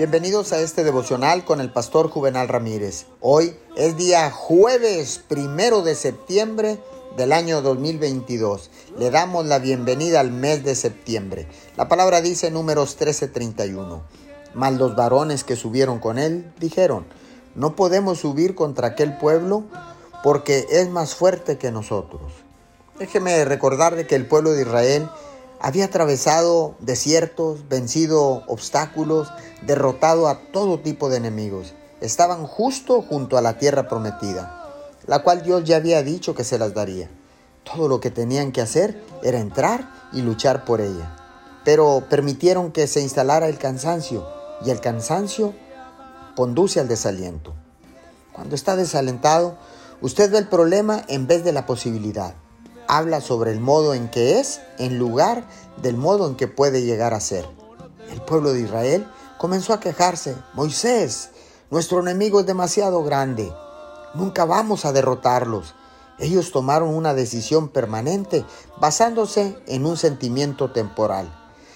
Bienvenidos a este devocional con el pastor Juvenal Ramírez. Hoy es día jueves primero de septiembre del año 2022. Le damos la bienvenida al mes de septiembre. La palabra dice en números 13:31. Mas los varones que subieron con él dijeron, no podemos subir contra aquel pueblo porque es más fuerte que nosotros. Déjeme recordarle que el pueblo de Israel había atravesado desiertos, vencido obstáculos, derrotado a todo tipo de enemigos. Estaban justo junto a la tierra prometida, la cual Dios ya había dicho que se las daría. Todo lo que tenían que hacer era entrar y luchar por ella. Pero permitieron que se instalara el cansancio y el cansancio conduce al desaliento. Cuando está desalentado, usted ve el problema en vez de la posibilidad habla sobre el modo en que es en lugar del modo en que puede llegar a ser. El pueblo de Israel comenzó a quejarse, Moisés, nuestro enemigo es demasiado grande, nunca vamos a derrotarlos. Ellos tomaron una decisión permanente basándose en un sentimiento temporal.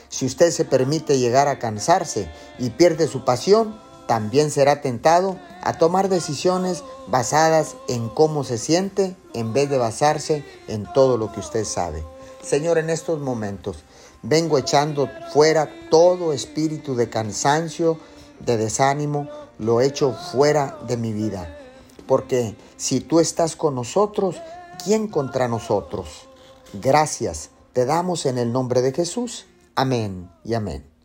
Si usted se permite llegar a cansarse y pierde su pasión, también será tentado a tomar decisiones basadas en cómo se siente en vez de basarse en todo lo que usted sabe. Señor, en estos momentos vengo echando fuera todo espíritu de cansancio, de desánimo, lo echo fuera de mi vida. Porque si tú estás con nosotros, ¿quién contra nosotros? Gracias te damos en el nombre de Jesús. Amén y amén.